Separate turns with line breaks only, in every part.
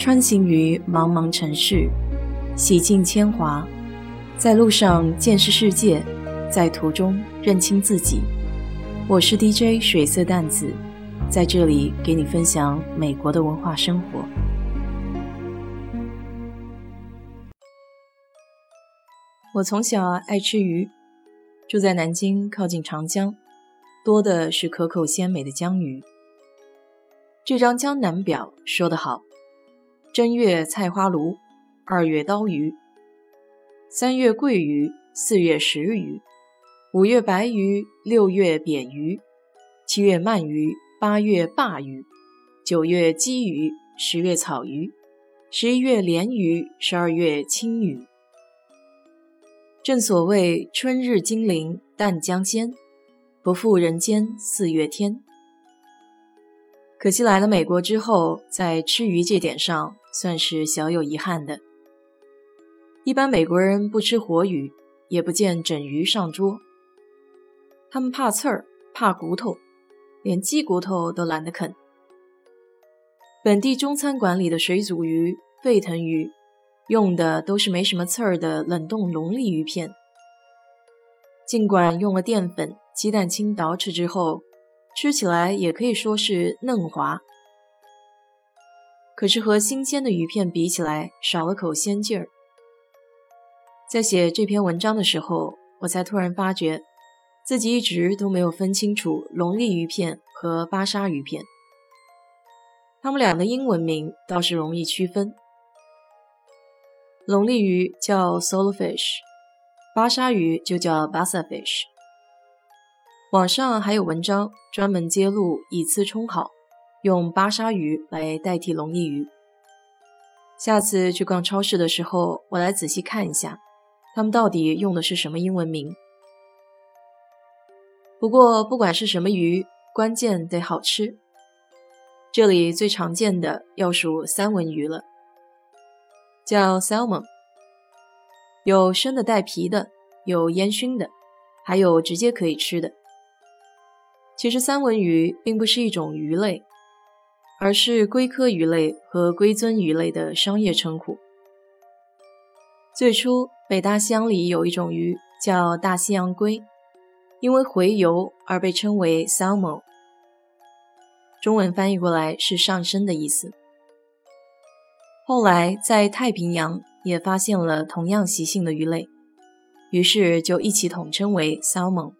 穿行于茫茫城市，洗尽铅华，在路上见识世界，在途中认清自己。我是 DJ 水色淡子，在这里给你分享美国的文化生活。我从小爱吃鱼，住在南京，靠近长江，多的是可口鲜美的江鱼。这张江南表说得好。正月菜花鲈，二月刀鱼，三月桂鱼，四月石鱼，五月白鱼，六月扁鱼，七月鳗鱼，八月鲅鱼，九月鲫鱼，十月草鱼，十一月鲢鱼，十二月青鱼。正所谓春日金陵淡江鲜，不负人间四月天。可惜来了美国之后，在吃鱼这点上。算是小有遗憾的。一般美国人不吃活鱼，也不见整鱼上桌。他们怕刺儿，怕骨头，连鸡骨头都懒得啃。本地中餐馆里的水煮鱼、沸腾鱼，用的都是没什么刺儿的冷冻龙利鱼片。尽管用了淀粉、鸡蛋清捣制之后，吃起来也可以说是嫩滑。可是和新鲜的鱼片比起来，少了口鲜劲儿。在写这篇文章的时候，我才突然发觉，自己一直都没有分清楚龙利鱼片和巴沙鱼片。它们俩的英文名倒是容易区分，龙利鱼叫 solefish，巴沙鱼就叫 bassa fish。网上还有文章专门揭露以次充好。用巴沙鱼来代替龙利鱼。下次去逛超市的时候，我来仔细看一下，他们到底用的是什么英文名。不过不管是什么鱼，关键得好吃。这里最常见的要数三文鱼了，叫 salmon，有生的带皮的，有烟熏的，还有直接可以吃的。其实三文鱼并不是一种鱼类。而是龟科鱼类和龟尊鱼类的商业称呼。最初，北大西洋里有一种鱼叫大西洋龟，因为洄游而被称为 salmon，中文翻译过来是上升的意思。后来在太平洋也发现了同样习性的鱼类，于是就一起统称为 salmon。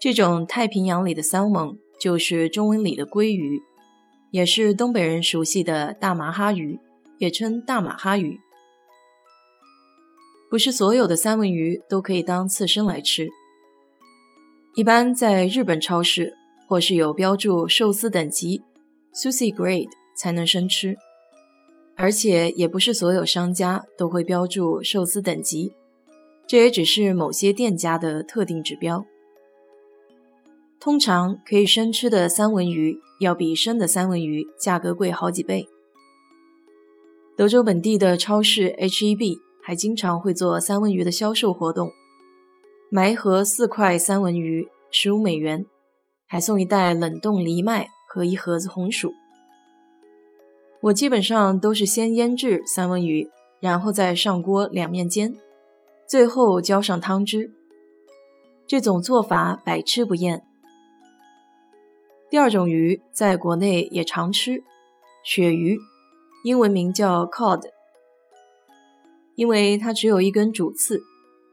这种太平洋里的 salmon 就是中文里的鲑鱼。也是东北人熟悉的大麻哈鱼，也称大马哈鱼。不是所有的三文鱼都可以当刺身来吃，一般在日本超市或是有标注寿司等级 （sushi grade） 才能生吃，而且也不是所有商家都会标注寿司等级，这也只是某些店家的特定指标。通常可以生吃的三文鱼要比生的三文鱼价格贵好几倍。德州本地的超市 H-E-B 还经常会做三文鱼的销售活动，买一盒四块三文鱼十五美元，还送一袋冷冻藜麦和一盒子红薯。我基本上都是先腌制三文鱼，然后再上锅两面煎，最后浇上汤汁。这种做法百吃不厌。第二种鱼在国内也常吃，鳕鱼，英文名叫 cod，因为它只有一根主刺，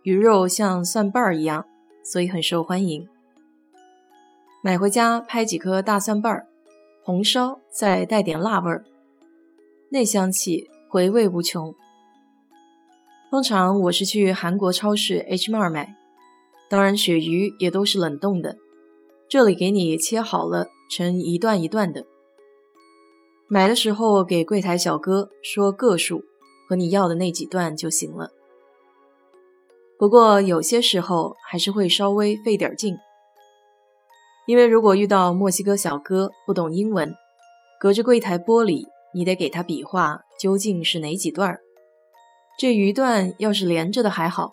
鱼肉像蒜瓣儿一样，所以很受欢迎。买回家拍几颗大蒜瓣儿，红烧，再带点辣味儿，那香气回味无穷。通常我是去韩国超市 h mar 买，当然鳕鱼也都是冷冻的。这里给你切好了，成一段一段的。买的时候给柜台小哥说个数和你要的那几段就行了。不过有些时候还是会稍微费点劲，因为如果遇到墨西哥小哥不懂英文，隔着柜台玻璃，你得给他比划究竟是哪几段。这鱼段要是连着的还好，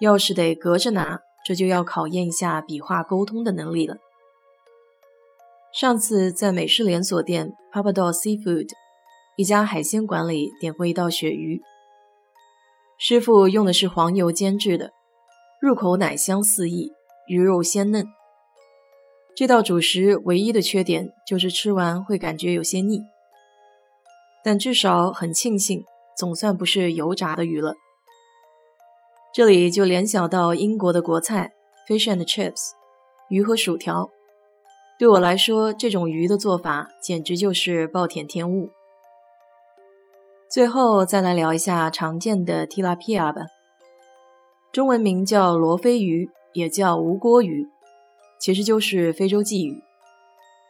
要是得隔着拿，这就要考验一下笔画沟通的能力了。上次在美式连锁店 Papa d o Seafood 一家海鲜馆里点过一道鳕鱼，师傅用的是黄油煎制的，入口奶香四溢，鱼肉鲜嫩。这道主食唯一的缺点就是吃完会感觉有些腻，但至少很庆幸，总算不是油炸的鱼了。这里就联想到英国的国菜 fish and chips，鱼和薯条。对我来说，这种鱼的做法简直就是暴殄天物。最后再来聊一下常见的 tilapia 吧，中文名叫罗非鱼，也叫无锅鱼。其实就是非洲鲫鱼，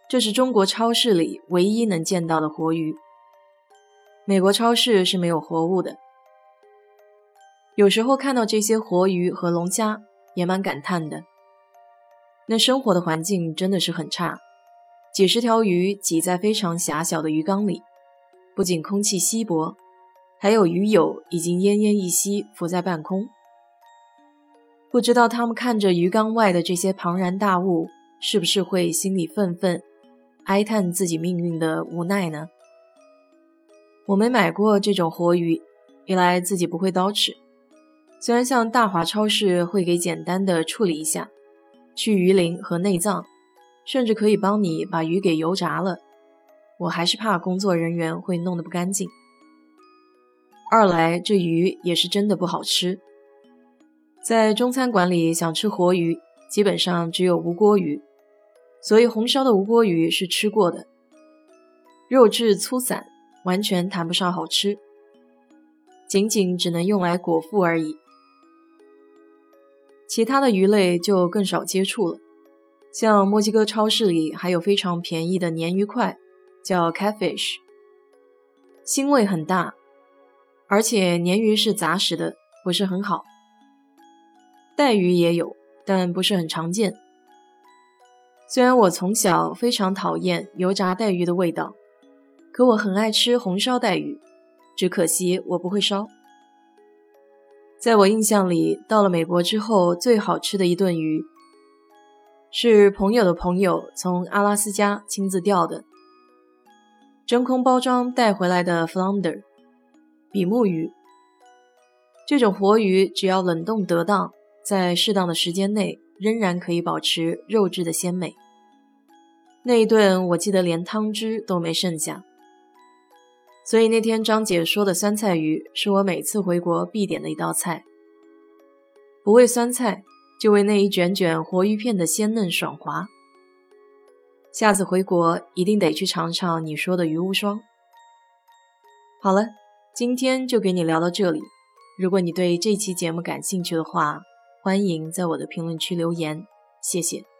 这是中国超市里唯一能见到的活鱼。美国超市是没有活物的。有时候看到这些活鱼和龙虾，也蛮感叹的。那生活的环境真的是很差，几十条鱼挤在非常狭小的鱼缸里，不仅空气稀薄，还有鱼友已经奄奄一息，浮在半空。不知道他们看着鱼缸外的这些庞然大物，是不是会心里愤愤，哀叹自己命运的无奈呢？我没买过这种活鱼，一来自己不会刀齿，虽然像大华超市会给简单的处理一下，去鱼鳞和内脏，甚至可以帮你把鱼给油炸了，我还是怕工作人员会弄得不干净。二来这鱼也是真的不好吃。在中餐馆里想吃活鱼，基本上只有无锅鱼，所以红烧的无锅鱼是吃过的，肉质粗散，完全谈不上好吃，仅仅只能用来果腹而已。其他的鱼类就更少接触了，像墨西哥超市里还有非常便宜的鲶鱼块，叫 catfish，腥味很大，而且鲶鱼是杂食的，不是很好。带鱼也有，但不是很常见。虽然我从小非常讨厌油炸带鱼的味道，可我很爱吃红烧带鱼，只可惜我不会烧。在我印象里，到了美国之后，最好吃的一顿鱼，是朋友的朋友从阿拉斯加亲自钓的，真空包装带回来的 flounder，比目鱼。这种活鱼只要冷冻得当。在适当的时间内，仍然可以保持肉质的鲜美。那一顿我记得连汤汁都没剩下，所以那天张姐说的酸菜鱼是我每次回国必点的一道菜。不为酸菜，就为那一卷卷活鱼片的鲜嫩爽滑。下次回国一定得去尝尝你说的鱼无双。好了，今天就给你聊到这里。如果你对这期节目感兴趣的话，欢迎在我的评论区留言，谢谢。